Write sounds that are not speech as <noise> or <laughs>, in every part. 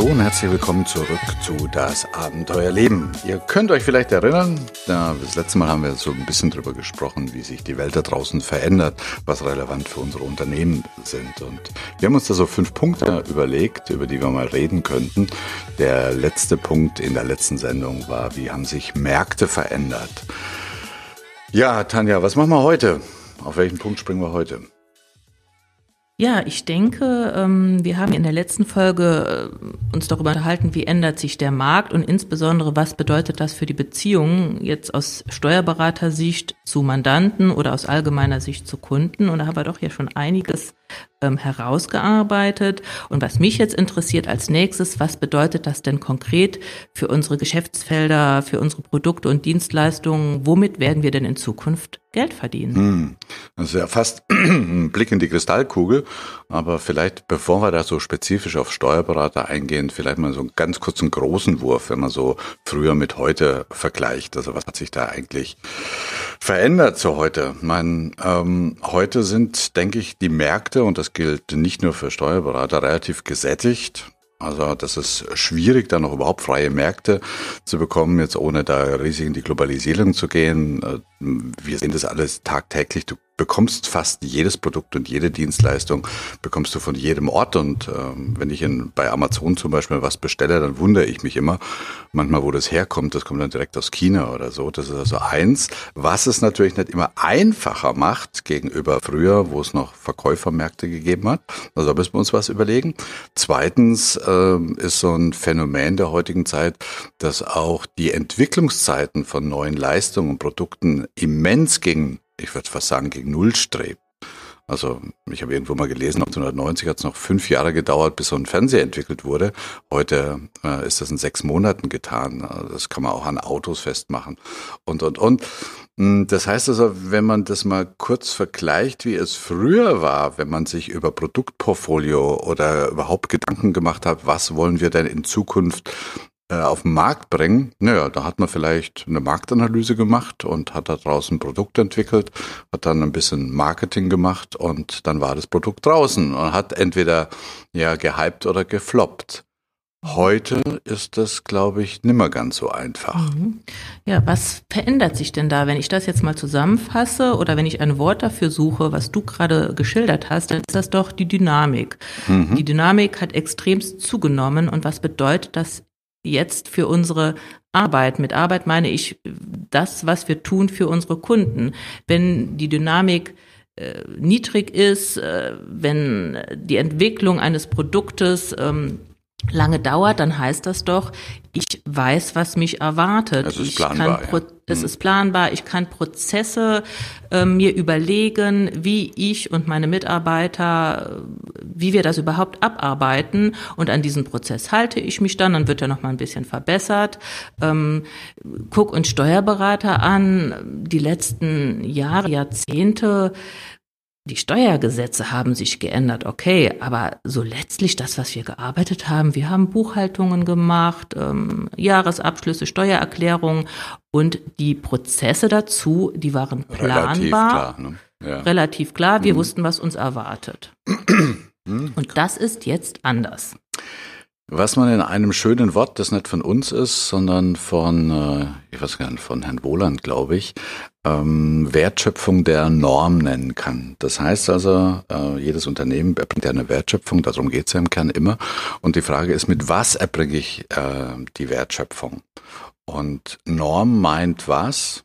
Hallo und herzlich willkommen zurück zu Das Abenteuerleben. Ihr könnt euch vielleicht erinnern, das letzte Mal haben wir so ein bisschen drüber gesprochen, wie sich die Welt da draußen verändert, was relevant für unsere Unternehmen sind. Und wir haben uns da so fünf Punkte überlegt, über die wir mal reden könnten. Der letzte Punkt in der letzten Sendung war, wie haben sich Märkte verändert? Ja, Tanja, was machen wir heute? Auf welchen Punkt springen wir heute? Ja, ich denke, ähm, wir haben in der letzten Folge äh, uns darüber unterhalten, wie ändert sich der Markt und insbesondere, was bedeutet das für die Beziehungen jetzt aus Steuerberatersicht zu Mandanten oder aus allgemeiner Sicht zu Kunden. Und da haben wir doch ja schon einiges ähm, herausgearbeitet. Und was mich jetzt interessiert als nächstes, was bedeutet das denn konkret für unsere Geschäftsfelder, für unsere Produkte und Dienstleistungen? Womit werden wir denn in Zukunft Geld verdienen? Ist ja fast <clears throat> ein Blick in die Kristallkugel. Aber vielleicht, bevor wir da so spezifisch auf Steuerberater eingehen, vielleicht mal so einen ganz kurzen großen Wurf, wenn man so früher mit heute vergleicht. Also was hat sich da eigentlich verändert zu heute? Mein, ähm, heute sind, denke ich, die Märkte, und das gilt nicht nur für Steuerberater, relativ gesättigt. Also das ist schwierig, da noch überhaupt freie Märkte zu bekommen, jetzt ohne da riesig in die Globalisierung zu gehen. Äh, wir sehen das alles tagtäglich. Du bekommst fast jedes Produkt und jede Dienstleistung bekommst du von jedem Ort. Und ähm, wenn ich in, bei Amazon zum Beispiel was bestelle, dann wundere ich mich immer manchmal, wo das herkommt. Das kommt dann direkt aus China oder so. Das ist also eins, was es natürlich nicht immer einfacher macht gegenüber früher, wo es noch Verkäufermärkte gegeben hat. Also da müssen wir uns was überlegen. Zweitens ähm, ist so ein Phänomen der heutigen Zeit, dass auch die Entwicklungszeiten von neuen Leistungen und Produkten immens gegen ich würde fast sagen, gegen Null strebt. Also ich habe irgendwo mal gelesen, 1990 hat es noch fünf Jahre gedauert, bis so ein Fernseher entwickelt wurde. Heute äh, ist das in sechs Monaten getan. Also das kann man auch an Autos festmachen und, und, und. Hm, das heißt also, wenn man das mal kurz vergleicht, wie es früher war, wenn man sich über Produktportfolio oder überhaupt Gedanken gemacht hat, was wollen wir denn in Zukunft auf den Markt bringen, naja, da hat man vielleicht eine Marktanalyse gemacht und hat da draußen ein Produkt entwickelt, hat dann ein bisschen Marketing gemacht und dann war das Produkt draußen und hat entweder ja gehypt oder gefloppt. Heute ist das, glaube ich, nimmer ganz so einfach. Mhm. Ja, was verändert sich denn da? Wenn ich das jetzt mal zusammenfasse oder wenn ich ein Wort dafür suche, was du gerade geschildert hast, dann ist das doch die Dynamik. Mhm. Die Dynamik hat extremst zugenommen. Und was bedeutet das jetzt für unsere Arbeit. Mit Arbeit meine ich das, was wir tun für unsere Kunden. Wenn die Dynamik äh, niedrig ist, äh, wenn die Entwicklung eines Produktes ähm, lange dauert, dann heißt das doch, ich weiß, was mich erwartet. Es ist planbar. Ja. Es mhm. ist planbar. Ich kann Prozesse äh, mir überlegen, wie ich und meine Mitarbeiter, wie wir das überhaupt abarbeiten. Und an diesen Prozess halte ich mich dann. Dann wird er noch mal ein bisschen verbessert. Ähm, guck uns Steuerberater an. Die letzten Jahre, Jahrzehnte die Steuergesetze haben sich geändert, okay, aber so letztlich das, was wir gearbeitet haben, wir haben Buchhaltungen gemacht, ähm, Jahresabschlüsse, Steuererklärungen und die Prozesse dazu, die waren planbar, relativ klar. Ne? Ja. Relativ klar. Wir mhm. wussten, was uns erwartet. <clears throat> Mhm. Und das ist jetzt anders. Was man in einem schönen Wort, das nicht von uns ist, sondern von, äh, ich weiß gar nicht, von Herrn Wohland, glaube ich, ähm, Wertschöpfung der Norm nennen kann. Das heißt also, äh, jedes Unternehmen erbringt ja eine Wertschöpfung, darum geht es ja im Kern immer. Und die Frage ist, mit was erbringe ich äh, die Wertschöpfung? Und Norm meint was?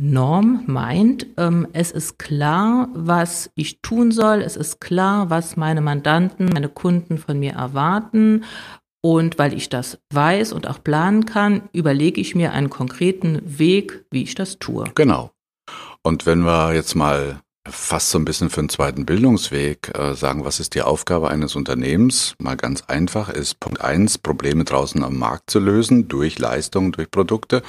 Norm meint, ähm, es ist klar, was ich tun soll, es ist klar, was meine Mandanten, meine Kunden von mir erwarten. Und weil ich das weiß und auch planen kann, überlege ich mir einen konkreten Weg, wie ich das tue. Genau. Und wenn wir jetzt mal fast so ein bisschen für einen zweiten Bildungsweg äh, sagen, was ist die Aufgabe eines Unternehmens? Mal ganz einfach ist Punkt eins, Probleme draußen am Markt zu lösen, durch Leistungen, durch Produkte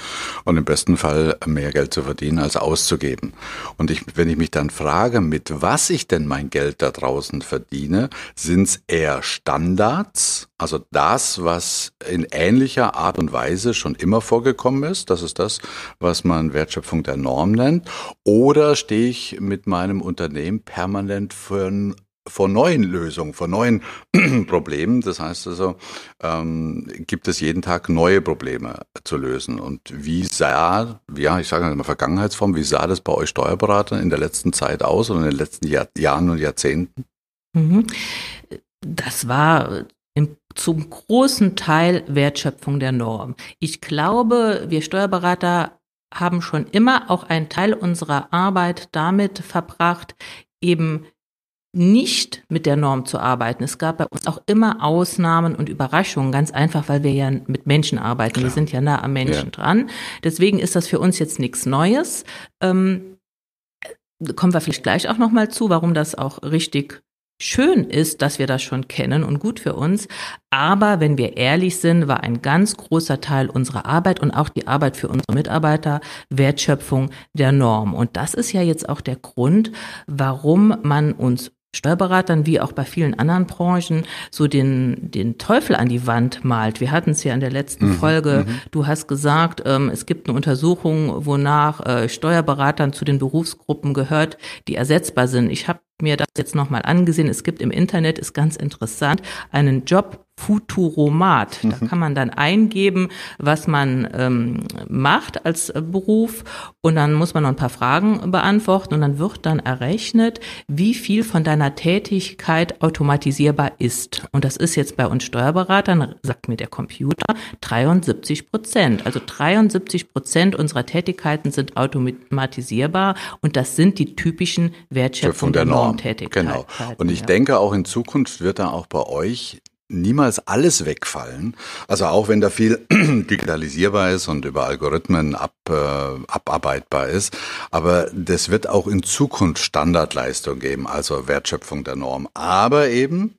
und im besten Fall mehr Geld zu verdienen als auszugeben. Und ich, wenn ich mich dann frage, mit was ich denn mein Geld da draußen verdiene, sind es eher Standards, also das, was in ähnlicher Art und Weise schon immer vorgekommen ist, das ist das, was man Wertschöpfung der Norm nennt, oder stehe ich mit meinem Unternehmen permanent für, vor neuen Lösungen, vor neuen <clears throat> Problemen. Das heißt also, ähm, gibt es jeden Tag neue Probleme zu lösen. Und wie sah, ja, ich sage mal Vergangenheitsform, wie sah das bei euch Steuerberatern in der letzten Zeit aus oder in den letzten Jahr, Jahren und Jahrzehnten? Mhm. Das war im, zum großen Teil Wertschöpfung der Norm. Ich glaube, wir Steuerberater haben schon immer auch einen Teil unserer Arbeit damit verbracht, eben nicht mit der Norm zu arbeiten. Es gab bei uns auch immer Ausnahmen und Überraschungen, ganz einfach, weil wir ja mit Menschen arbeiten. Klar. Wir sind ja nah am Menschen ja. dran. Deswegen ist das für uns jetzt nichts Neues. Ähm, kommen wir vielleicht gleich auch nochmal zu, warum das auch richtig schön ist, dass wir das schon kennen und gut für uns. Aber wenn wir ehrlich sind, war ein ganz großer Teil unserer Arbeit und auch die Arbeit für unsere Mitarbeiter Wertschöpfung der Norm. Und das ist ja jetzt auch der Grund, warum man uns Steuerberatern wie auch bei vielen anderen Branchen so den, den Teufel an die Wand malt. Wir hatten es ja in der letzten mhm, Folge. Mhm. Du hast gesagt, ähm, es gibt eine Untersuchung, wonach äh, Steuerberatern zu den Berufsgruppen gehört, die ersetzbar sind. Ich habe mir das jetzt nochmal angesehen. Es gibt im Internet, ist ganz interessant, einen Job Futuromat. Da mhm. kann man dann eingeben, was man ähm, macht als äh, Beruf und dann muss man noch ein paar Fragen beantworten und dann wird dann errechnet, wie viel von deiner Tätigkeit automatisierbar ist. Und das ist jetzt bei uns Steuerberatern, sagt mir der Computer, 73 Prozent. Also 73 Prozent unserer Tätigkeiten sind automatisierbar und das sind die typischen Wertschöpfung der Normtätigkeiten. Genau. Und ich ja. denke, auch in Zukunft wird da auch bei euch niemals alles wegfallen. Also auch wenn da viel <clears throat> digitalisierbar ist und über Algorithmen ab, äh, abarbeitbar ist. Aber das wird auch in Zukunft Standardleistung geben, also Wertschöpfung der Norm. Aber eben,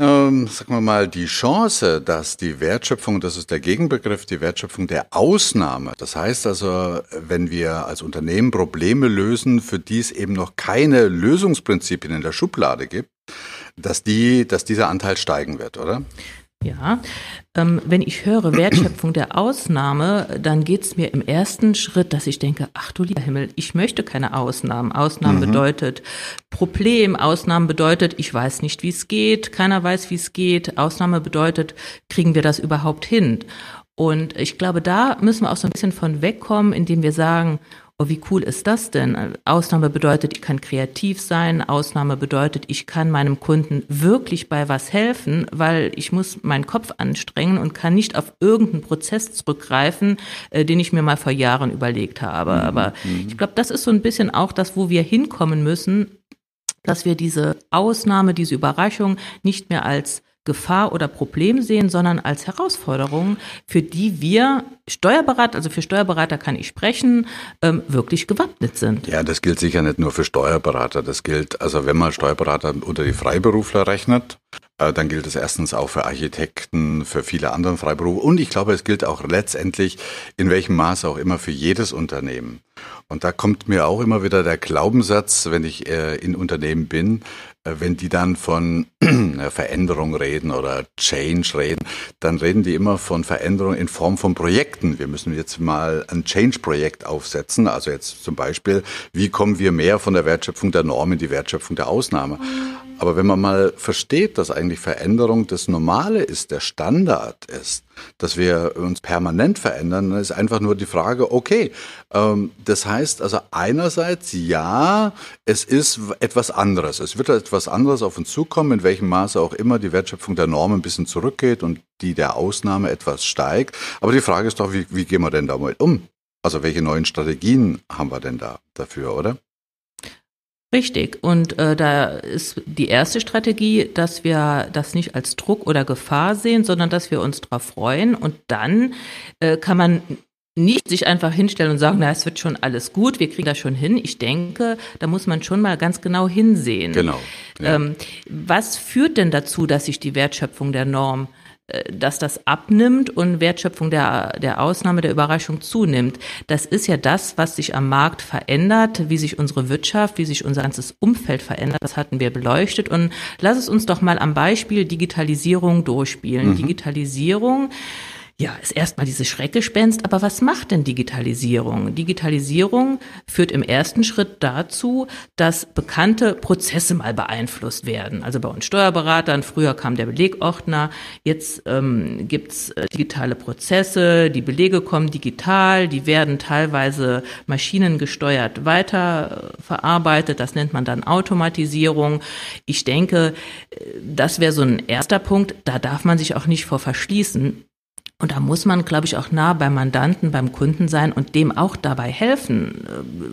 ähm, sagen wir mal, die Chance, dass die Wertschöpfung, das ist der Gegenbegriff, die Wertschöpfung der Ausnahme. Das heißt also, wenn wir als Unternehmen Probleme lösen, für die es eben noch keine Lösungsprinzipien in der Schublade gibt, dass die, dass dieser Anteil steigen wird, oder? Ja, ähm, wenn ich höre Wertschöpfung der Ausnahme, dann geht es mir im ersten Schritt, dass ich denke, ach du lieber Himmel, ich möchte keine Ausnahmen. Ausnahmen mhm. bedeutet Problem, Ausnahmen bedeutet, ich weiß nicht, wie es geht, keiner weiß, wie es geht. Ausnahme bedeutet, kriegen wir das überhaupt hin? Und ich glaube, da müssen wir auch so ein bisschen von wegkommen, indem wir sagen, Oh, wie cool ist das denn? Ausnahme bedeutet, ich kann kreativ sein. Ausnahme bedeutet, ich kann meinem Kunden wirklich bei was helfen, weil ich muss meinen Kopf anstrengen und kann nicht auf irgendeinen Prozess zurückgreifen, äh, den ich mir mal vor Jahren überlegt habe. Mhm. Aber mhm. ich glaube, das ist so ein bisschen auch das, wo wir hinkommen müssen, dass wir diese Ausnahme, diese Überraschung nicht mehr als Gefahr oder Problem sehen, sondern als Herausforderung, für die wir Steuerberater, also für Steuerberater kann ich sprechen, ähm, wirklich gewappnet sind. Ja, das gilt sicher nicht nur für Steuerberater. Das gilt, also wenn man Steuerberater unter die Freiberufler rechnet, äh, dann gilt es erstens auch für Architekten, für viele andere Freiberufe. Und ich glaube, es gilt auch letztendlich in welchem Maße auch immer für jedes Unternehmen. Und da kommt mir auch immer wieder der Glaubenssatz, wenn ich äh, in Unternehmen bin, wenn die dann von <clears throat> Veränderung reden oder Change reden, dann reden die immer von Veränderung in Form von Projekten. Wir müssen jetzt mal ein Change-Projekt aufsetzen. Also jetzt zum Beispiel, wie kommen wir mehr von der Wertschöpfung der Norm in die Wertschöpfung der Ausnahme? Aber wenn man mal versteht, dass eigentlich Veränderung das Normale ist, der Standard ist, dass wir uns permanent verändern, dann ist einfach nur die Frage, okay, ähm, das heißt also einerseits ja, es ist etwas anderes. Es wird etwas anderes auf uns zukommen, in welchem Maße auch immer die Wertschöpfung der Norm ein bisschen zurückgeht und die der Ausnahme etwas steigt. Aber die Frage ist doch, wie, wie gehen wir denn damit um? Also welche neuen Strategien haben wir denn da dafür, oder? Richtig. Und äh, da ist die erste Strategie, dass wir das nicht als Druck oder Gefahr sehen, sondern dass wir uns darauf freuen. Und dann äh, kann man nicht sich einfach hinstellen und sagen, na, es wird schon alles gut, wir kriegen das schon hin. Ich denke, da muss man schon mal ganz genau hinsehen. Genau. Ja. Ähm, was führt denn dazu, dass sich die Wertschöpfung der Norm dass das abnimmt und Wertschöpfung der, der Ausnahme, der Überraschung zunimmt. Das ist ja das, was sich am Markt verändert, wie sich unsere Wirtschaft, wie sich unser ganzes Umfeld verändert. Das hatten wir beleuchtet. Und lass es uns doch mal am Beispiel Digitalisierung durchspielen. Mhm. Digitalisierung ja, ist erstmal dieses Schreckgespenst, aber was macht denn Digitalisierung? Digitalisierung führt im ersten Schritt dazu, dass bekannte Prozesse mal beeinflusst werden. Also bei uns Steuerberatern, früher kam der Belegordner, jetzt ähm, gibt's äh, digitale Prozesse, die Belege kommen digital, die werden teilweise maschinengesteuert weiterverarbeitet, das nennt man dann Automatisierung. Ich denke, äh, das wäre so ein erster Punkt, da darf man sich auch nicht vor verschließen. Und da muss man, glaube ich, auch nah beim Mandanten, beim Kunden sein und dem auch dabei helfen.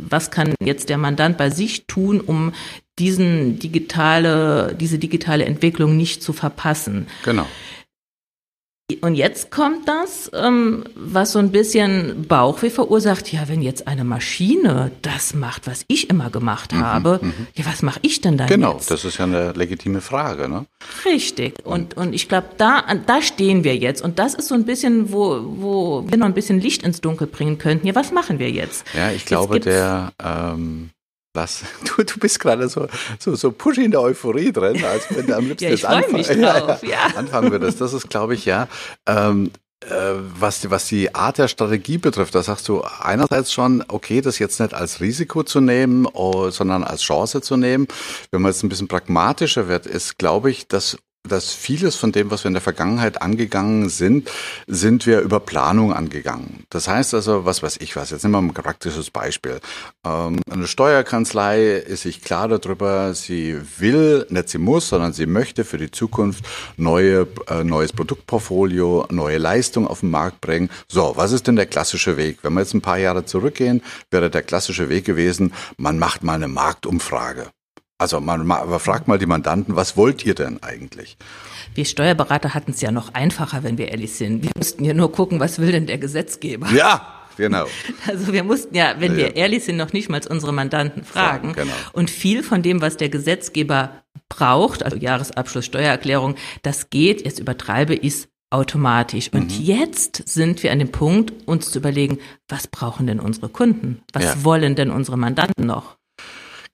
Was kann jetzt der Mandant bei sich tun, um diesen digitale, diese digitale Entwicklung nicht zu verpassen? Genau. Und jetzt kommt das, ähm, was so ein bisschen Bauchweh verursacht. Ja, wenn jetzt eine Maschine das macht, was ich immer gemacht mhm, habe, mhm, ja, was mache ich denn dann Genau, jetzt? das ist ja eine legitime Frage. Ne? Richtig. Und, und ich glaube, da, da stehen wir jetzt. Und das ist so ein bisschen, wo, wo wir noch ein bisschen Licht ins Dunkel bringen könnten. Ja, was machen wir jetzt? Ja, ich glaube, der... Ähm was? <laughs> Du, du bist gerade so, so, so pushy in der Euphorie drin, als wenn du am liebsten ja, ich freue mich drauf, <laughs> ja, ja. anfangen würdest. Das ist, glaube ich, ja. Ähm, äh, was, die, was die Art der Strategie betrifft, da sagst du einerseits schon, okay, das jetzt nicht als Risiko zu nehmen, oh, sondern als Chance zu nehmen. Wenn man jetzt ein bisschen pragmatischer wird, ist, glaube ich, dass dass vieles von dem, was wir in der Vergangenheit angegangen sind, sind wir über Planung angegangen. Das heißt also, was weiß ich was, jetzt nehmen wir ein praktisches Beispiel. Ähm, eine Steuerkanzlei ist sich klar darüber, sie will, nicht sie muss, sondern sie möchte für die Zukunft neue, äh, neues Produktportfolio, neue Leistung auf den Markt bringen. So, was ist denn der klassische Weg? Wenn wir jetzt ein paar Jahre zurückgehen, wäre der klassische Weg gewesen, man macht mal eine Marktumfrage. Also man, man fragt mal die Mandanten, was wollt ihr denn eigentlich? Wir Steuerberater hatten es ja noch einfacher, wenn wir ehrlich sind. Wir mussten ja nur gucken, was will denn der Gesetzgeber? Ja, Genau. <laughs> Also wir mussten ja, wenn ja, wir ehrlich sind, noch nicht mal unsere Mandanten fragen. Genau. Und viel von dem, was der Gesetzgeber braucht, also Jahresabschluss, Steuererklärung, das geht, jetzt übertreibe ich es automatisch. Und mhm. jetzt sind wir an dem Punkt, uns zu überlegen, was brauchen denn unsere Kunden? Was ja. wollen denn unsere Mandanten noch?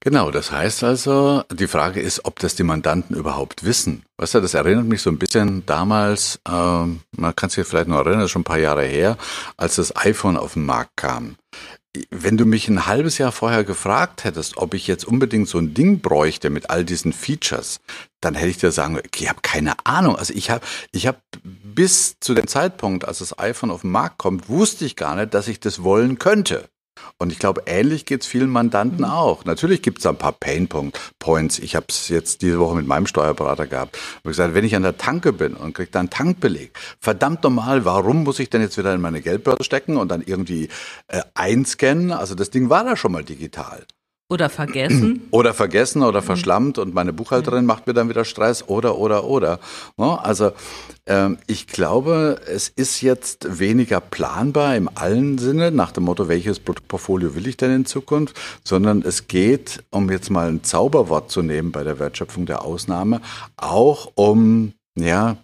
Genau, das heißt also, die Frage ist, ob das die Mandanten überhaupt wissen. Weißt du, das erinnert mich so ein bisschen damals, ähm, man kann sich vielleicht noch erinnern, schon ein paar Jahre her, als das iPhone auf den Markt kam. Wenn du mich ein halbes Jahr vorher gefragt hättest, ob ich jetzt unbedingt so ein Ding bräuchte mit all diesen Features, dann hätte ich dir sagen, ich habe keine Ahnung. Also ich habe, ich habe bis zu dem Zeitpunkt, als das iPhone auf den Markt kommt, wusste ich gar nicht, dass ich das wollen könnte. Und ich glaube, ähnlich geht es vielen Mandanten mhm. auch. Natürlich gibt es ein paar Pain Points. Ich habe es jetzt diese Woche mit meinem Steuerberater gehabt. Ich gesagt, wenn ich an der Tanke bin und kriege da einen Tankbeleg, verdammt normal, warum muss ich denn jetzt wieder in meine Geldbörse stecken und dann irgendwie äh, einscannen? Also das Ding war da schon mal digital. Oder vergessen. <clears throat> Oder vergessen oder verschlammt und meine Buchhalterin macht mir dann wieder Stress oder, oder, oder. Also ähm, ich glaube, es ist jetzt weniger planbar im allen Sinne, nach dem Motto, welches Produktportfolio will ich denn in Zukunft, sondern es geht, um jetzt mal ein Zauberwort zu nehmen bei der Wertschöpfung der Ausnahme, auch um, ja,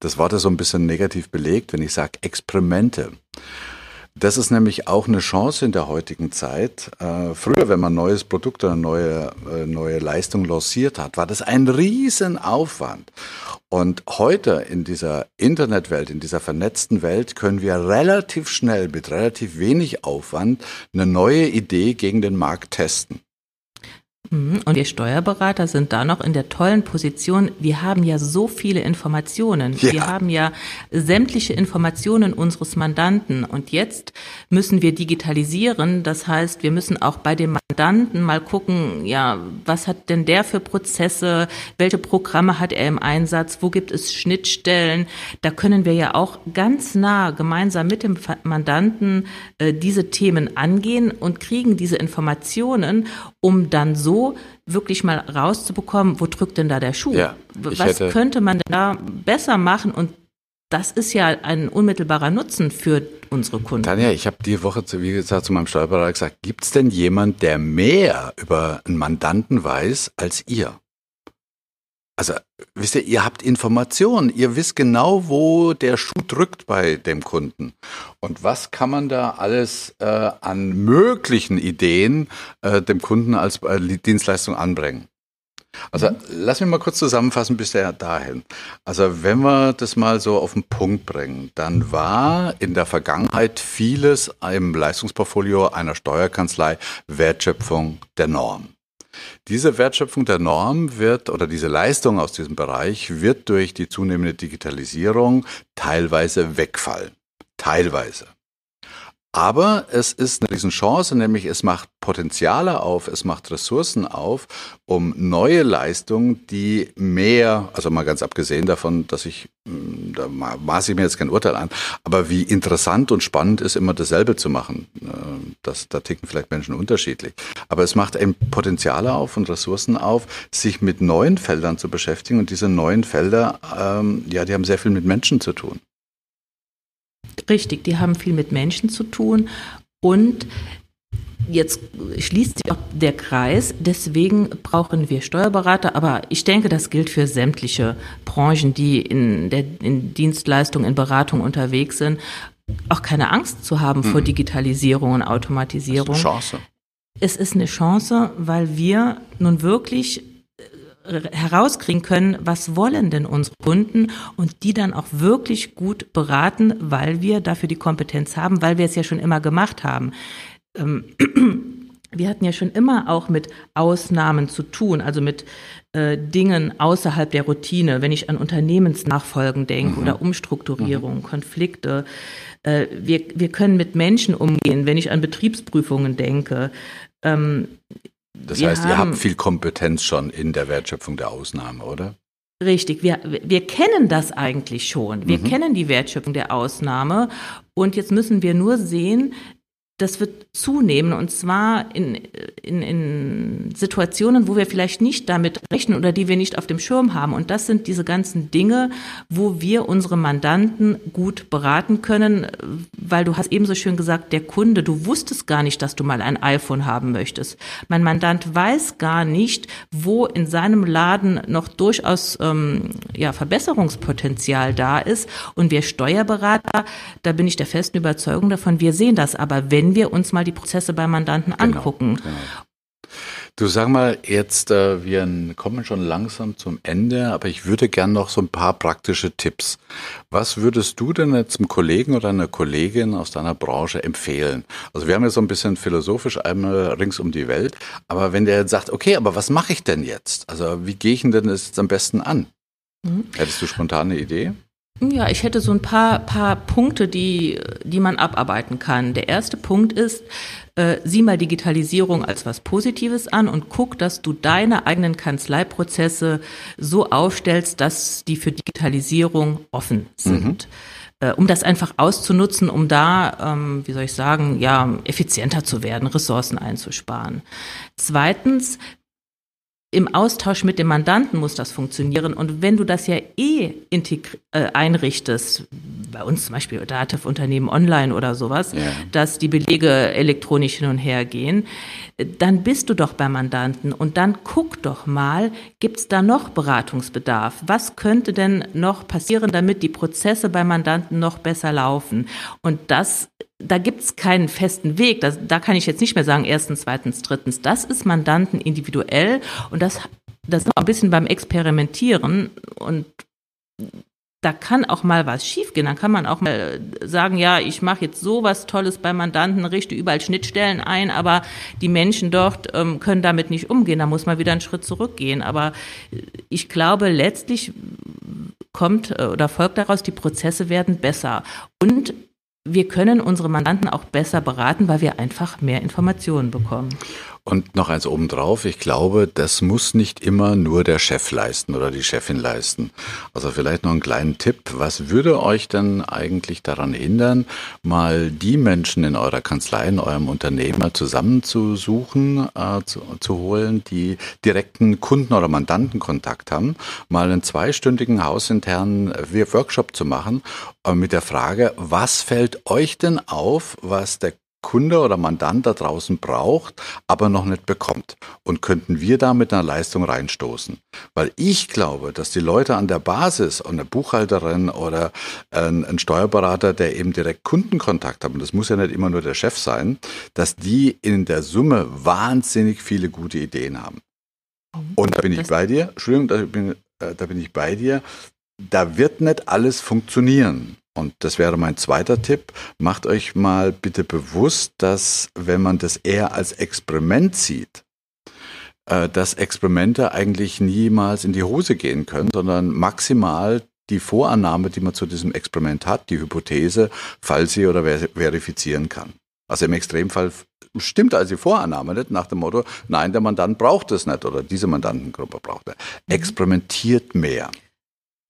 das Wort ist so ein bisschen negativ belegt, wenn ich sage Experimente. Das ist nämlich auch eine Chance in der heutigen Zeit. Äh, früher, wenn man ein neues Produkt oder eine neue, äh, neue Leistung lanciert hat, war das ein Riesenaufwand. Und heute in dieser Internetwelt, in dieser vernetzten Welt, können wir relativ schnell mit relativ wenig Aufwand eine neue Idee gegen den Markt testen. Mhm. Und wir Steuerberater sind da noch in der tollen Position, wir haben ja so viele Informationen. Ja. Wir haben ja sämtliche Informationen unseres Mandanten. Und jetzt müssen wir digitalisieren. Das heißt, wir müssen auch bei dem Mandanten mal gucken, ja, was hat denn der für Prozesse? Welche Programme hat er im Einsatz? Wo gibt es Schnittstellen? Da können wir ja auch ganz nah gemeinsam mit dem Mandanten äh, diese Themen angehen und kriegen diese Informationen, um dann so wirklich mal rauszubekommen, wo drückt denn da der Schuh? Ja, Was könnte man denn da besser machen? Und das ist ja ein unmittelbarer Nutzen für unsere Kunden. Tanja, ich habe die Woche, wie gesagt, zu meinem Steuerberater gesagt, gibt es denn jemand, der mehr über einen Mandanten weiß als ihr? Also, wisst ihr, ihr habt Informationen, ihr wisst genau, wo der Schuh drückt bei dem Kunden. Und was kann man da alles äh, an möglichen Ideen äh, dem Kunden als äh, Dienstleistung anbringen? Also mhm. lass mich mal kurz zusammenfassen bis dahin. Also wenn wir das mal so auf den Punkt bringen, dann war in der Vergangenheit vieles im Leistungsportfolio einer Steuerkanzlei Wertschöpfung der Norm. Diese Wertschöpfung der Norm wird oder diese Leistung aus diesem Bereich wird durch die zunehmende Digitalisierung teilweise wegfallen. Teilweise. Aber es ist eine Riesenchance, nämlich es macht Potenziale auf, es macht Ressourcen auf, um neue Leistungen, die mehr, also mal ganz abgesehen davon, dass ich, hm, da maße ich mir jetzt kein Urteil an, aber wie interessant und spannend ist, immer dasselbe zu machen. Äh, das, da ticken vielleicht Menschen unterschiedlich. Aber es macht eben Potenziale auf und Ressourcen auf, sich mit neuen Feldern zu beschäftigen. Und diese neuen Felder, ähm, ja, die haben sehr viel mit Menschen zu tun. Richtig, die haben viel mit Menschen zu tun und Jetzt schließt sich auch der Kreis. Deswegen brauchen wir Steuerberater. Aber ich denke, das gilt für sämtliche Branchen, die in der in Dienstleistung, in Beratung unterwegs sind, auch keine Angst zu haben mhm. vor Digitalisierung und Automatisierung. Das ist eine Chance. Es ist eine Chance, weil wir nun wirklich herauskriegen können, was wollen denn unsere Kunden und die dann auch wirklich gut beraten, weil wir dafür die Kompetenz haben, weil wir es ja schon immer gemacht haben. Ähm, <clears throat> wir hatten ja schon immer auch mit Ausnahmen zu tun, also mit äh, Dingen außerhalb der Routine, wenn ich an Unternehmensnachfolgen denke mhm. oder Umstrukturierung, mhm. Konflikte. Äh, wir, wir können mit Menschen umgehen, wenn ich an Betriebsprüfungen denke. Ähm, das wir heißt, ihr habt viel Kompetenz schon in der Wertschöpfung der Ausnahme, oder? Richtig, wir, wir kennen das eigentlich schon. Wir mhm. kennen die Wertschöpfung der Ausnahme und jetzt müssen wir nur sehen, das wird zunehmen und zwar in, in, in Situationen, wo wir vielleicht nicht damit rechnen oder die wir nicht auf dem Schirm haben. Und das sind diese ganzen Dinge, wo wir unsere Mandanten gut beraten können, weil du hast ebenso schön gesagt, der Kunde, du wusstest gar nicht, dass du mal ein iPhone haben möchtest. Mein Mandant weiß gar nicht, wo in seinem Laden noch durchaus ähm, ja, Verbesserungspotenzial da ist. Und wir Steuerberater, da bin ich der festen Überzeugung davon, wir sehen das. Aber wenn wenn wir uns mal die Prozesse bei Mandanten genau, angucken. Genau. Du sag mal, jetzt, äh, wir kommen schon langsam zum Ende, aber ich würde gern noch so ein paar praktische Tipps. Was würdest du denn jetzt einem Kollegen oder einer Kollegin aus deiner Branche empfehlen? Also wir haben ja so ein bisschen philosophisch einmal rings um die Welt, aber wenn der jetzt sagt, okay, aber was mache ich denn jetzt? Also wie gehe ich denn das jetzt am besten an? Mhm. Hättest du spontane Idee? Ja, ich hätte so ein paar, paar Punkte, die, die man abarbeiten kann. Der erste Punkt ist, äh, sieh mal Digitalisierung als was Positives an und guck, dass du deine eigenen Kanzleiprozesse so aufstellst, dass die für Digitalisierung offen sind. Mhm. Äh, um das einfach auszunutzen, um da, ähm, wie soll ich sagen, ja, effizienter zu werden, Ressourcen einzusparen. Zweitens, im Austausch mit dem Mandanten muss das funktionieren. Und wenn du das ja eh äh, einrichtest, bei uns zum Beispiel Dativ-Unternehmen online oder sowas, ja. dass die Belege elektronisch hin und her gehen, dann bist du doch beim Mandanten und dann guck doch mal, gibt's da noch Beratungsbedarf? Was könnte denn noch passieren, damit die Prozesse beim Mandanten noch besser laufen? Und das da gibt's keinen festen Weg. Das, da kann ich jetzt nicht mehr sagen, erstens, zweitens, drittens. Das ist Mandanten individuell und das, das ist ein bisschen beim Experimentieren und da kann auch mal was schiefgehen. Dann kann man auch mal sagen, ja, ich mache jetzt so was Tolles bei Mandanten, richte überall Schnittstellen ein, aber die Menschen dort ähm, können damit nicht umgehen. Da muss man wieder einen Schritt zurückgehen. Aber ich glaube, letztlich kommt äh, oder folgt daraus, die Prozesse werden besser. Und wir können unsere Mandanten auch besser beraten, weil wir einfach mehr Informationen bekommen. Und noch eins obendrauf, ich glaube, das muss nicht immer nur der Chef leisten oder die Chefin leisten. Also vielleicht noch einen kleinen Tipp. Was würde euch denn eigentlich daran hindern, mal die Menschen in eurer Kanzlei, in eurem Unternehmer zusammenzusuchen, äh, zu, zu holen, die direkten Kunden- oder Mandantenkontakt haben, mal einen zweistündigen hausinternen Workshop zu machen äh, mit der Frage, was fällt euch denn auf, was der Kunde oder Mandant da draußen braucht, aber noch nicht bekommt. Und könnten wir da mit einer Leistung reinstoßen? Weil ich glaube, dass die Leute an der Basis, eine Buchhalterin oder ein, ein Steuerberater, der eben direkt Kundenkontakt hat, und das muss ja nicht immer nur der Chef sein, dass die in der Summe wahnsinnig viele gute Ideen haben. Und da bin ich bei dir. Entschuldigung, da bin, äh, da bin ich bei dir. Da wird nicht alles funktionieren. Und das wäre mein zweiter Tipp. Macht euch mal bitte bewusst, dass wenn man das eher als Experiment sieht, äh, dass Experimente eigentlich niemals in die Hose gehen können, sondern maximal die Vorannahme, die man zu diesem Experiment hat, die Hypothese, falsi oder ver verifizieren kann. Also im Extremfall stimmt also die Vorannahme nicht nach dem Motto, nein, der Mandant braucht es nicht oder diese Mandantengruppe braucht es. Experimentiert mehr.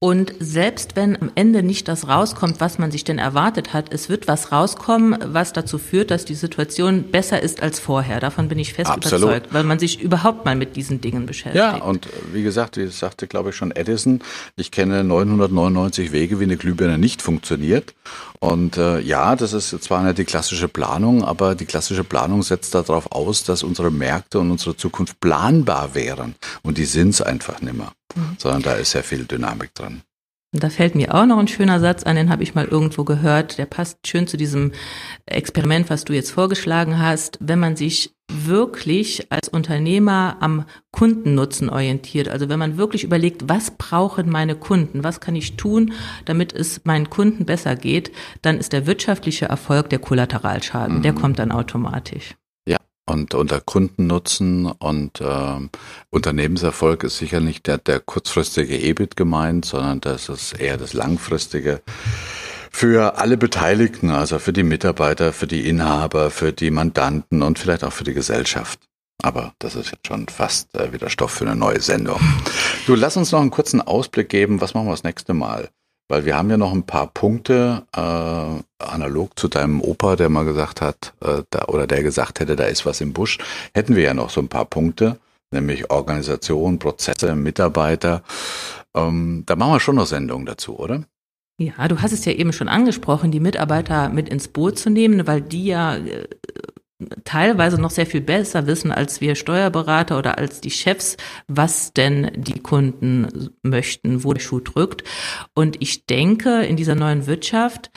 Und selbst wenn am Ende nicht das rauskommt, was man sich denn erwartet hat, es wird was rauskommen, was dazu führt, dass die Situation besser ist als vorher. Davon bin ich fest Absolut. überzeugt, weil man sich überhaupt mal mit diesen Dingen beschäftigt. Ja, und äh, wie gesagt, wie sagte, glaube ich, schon Edison, ich kenne 999 Wege, wie eine Glühbirne nicht funktioniert. Und äh, ja, das ist zwar nicht die klassische Planung, aber die klassische Planung setzt darauf aus, dass unsere Märkte und unsere Zukunft planbar wären. Und die sind's einfach nimmer. Sondern da ist sehr viel Dynamik drin. Und da fällt mir auch noch ein schöner Satz ein, den habe ich mal irgendwo gehört. Der passt schön zu diesem Experiment, was du jetzt vorgeschlagen hast. Wenn man sich wirklich als Unternehmer am Kundennutzen orientiert, also wenn man wirklich überlegt, was brauchen meine Kunden, was kann ich tun, damit es meinen Kunden besser geht, dann ist der wirtschaftliche Erfolg der Kollateralschaden. Der kommt dann automatisch. Und unter Kundennutzen und ähm, Unternehmenserfolg ist sicher nicht der, der kurzfristige EBIT gemeint, sondern das ist eher das langfristige für alle Beteiligten, also für die Mitarbeiter, für die Inhaber, für die Mandanten und vielleicht auch für die Gesellschaft. Aber das ist jetzt schon fast äh, wieder Stoff für eine neue Sendung. Du, lass uns noch einen kurzen Ausblick geben. Was machen wir das nächste Mal? Weil wir haben ja noch ein paar Punkte, äh, analog zu deinem Opa, der mal gesagt hat, äh, da, oder der gesagt hätte, da ist was im Busch, hätten wir ja noch so ein paar Punkte, nämlich Organisation, Prozesse, Mitarbeiter. Ähm, da machen wir schon noch Sendungen dazu, oder? Ja, du hast es ja eben schon angesprochen, die Mitarbeiter mit ins Boot zu nehmen, weil die ja äh, teilweise noch sehr viel besser wissen als wir Steuerberater oder als die Chefs, was denn die Kunden möchten, wo der Schuh drückt. Und ich denke, in dieser neuen Wirtschaft,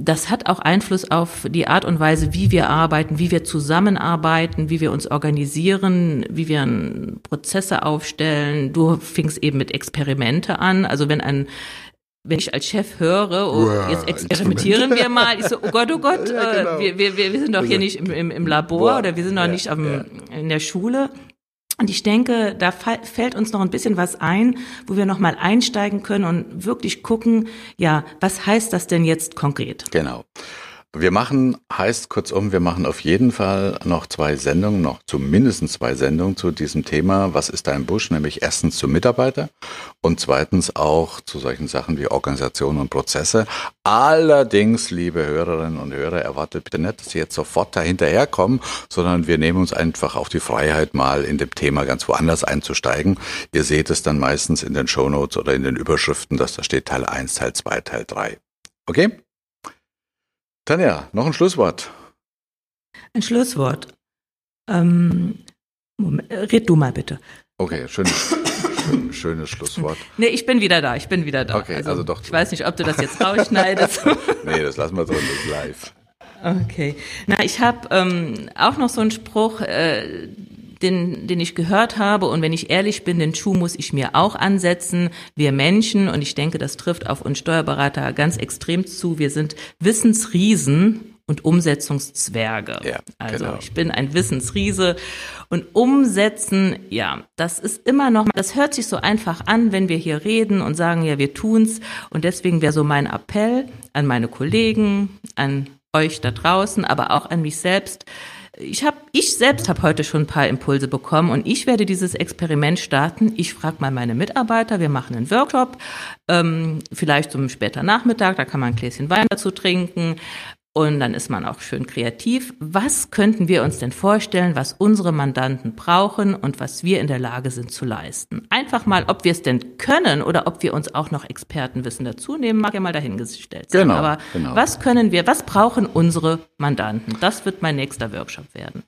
das hat auch Einfluss auf die Art und Weise, wie wir arbeiten, wie wir zusammenarbeiten, wie wir uns organisieren, wie wir Prozesse aufstellen. Du fingst eben mit Experimente an. Also wenn ein wenn ich als Chef höre, oh, jetzt experimentieren wir mal, ich so, oh Gott, oh Gott, <laughs> Ja, genau. äh, wir, wir, wir sind doch hier nicht im, im, im Labor Boah, oder wir sind doch ja, nicht am, ja. in der Schule. Und ich denke, da fällt uns noch ein bisschen was ein, wo wir noch mal einsteigen können und wirklich gucken, ja, was heißt das denn jetzt konkret? Genau. Wir machen, heißt kurzum, wir machen auf jeden Fall noch zwei Sendungen, noch zumindest zwei Sendungen zu diesem Thema, was ist im Busch, nämlich erstens zum Mitarbeiter und zweitens auch zu solchen Sachen wie Organisation und Prozesse. Allerdings, liebe Hörerinnen und Hörer, erwartet bitte nicht, dass Sie jetzt sofort dahinterherkommen, sondern wir nehmen uns einfach auch die Freiheit, mal in dem Thema ganz woanders einzusteigen. Ihr seht es dann meistens in den Shownotes oder in den Überschriften, dass da steht Teil 1, Teil 2, Teil 3. Okay? Tanja, noch ein Schlusswort. Ein Schlusswort. Ähm, Moment, äh, red du mal bitte. Okay, schönes, schön, schönes Schlusswort. <laughs> Nee, ich bin wieder da, ich bin wieder da. Okay, also doch. Ich weiß nicht, ob du das jetzt rausschneidest. <laughs> Nee, das lassen wir drin, das ist live. Okay. Na, ich habe ähm, auch noch so einen Spruch, äh, den, den ich gehört habe. Und wenn ich ehrlich bin, den Schuh muss ich mir auch ansetzen. Wir Menschen, und ich denke, das trifft auf uns Steuerberater ganz extrem zu, wir sind Wissensriesen und Umsetzungszwerge. Ja, also genau. ich bin ein Wissensriese und umsetzen, ja, das ist immer noch, das hört sich so einfach an, wenn wir hier reden und sagen, ja, wir tun's. Und deswegen wäre so mein Appell an meine Kollegen, an euch da draußen, aber auch an mich selbst. Ich habe, ich selbst habe heute schon ein paar Impulse bekommen und ich werde dieses Experiment starten. Ich frage mal meine Mitarbeiter, wir machen einen Workshop, ähm, vielleicht zum später Nachmittag, da kann man ein Gläschen Wein dazu trinken. Und dann ist man auch schön kreativ. Was könnten wir uns denn vorstellen, was unsere Mandanten brauchen und was wir in der Lage sind zu leisten? Einfach mal, ob wir es denn können oder ob wir uns auch noch Expertenwissen dazu nehmen, mag ja mal dahingestellt sein. Genau, Aber genau. was können wir, was brauchen unsere Mandanten? Das wird mein nächster Workshop werden.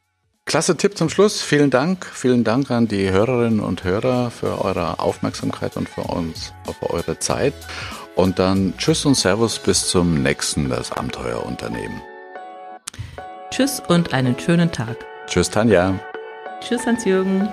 Klasse Tipp zum Schluss. Vielen Dank. Vielen Dank an die Hörerinnen und Hörer für eure Aufmerksamkeit und für uns, für eure Zeit. Und dann Tschüss und Servus bis zum nächsten Das Abenteuerunternehmen. Tschüss und einen schönen Tag. Tschüss, Tanja. Tschüss, Hans-Jürgen.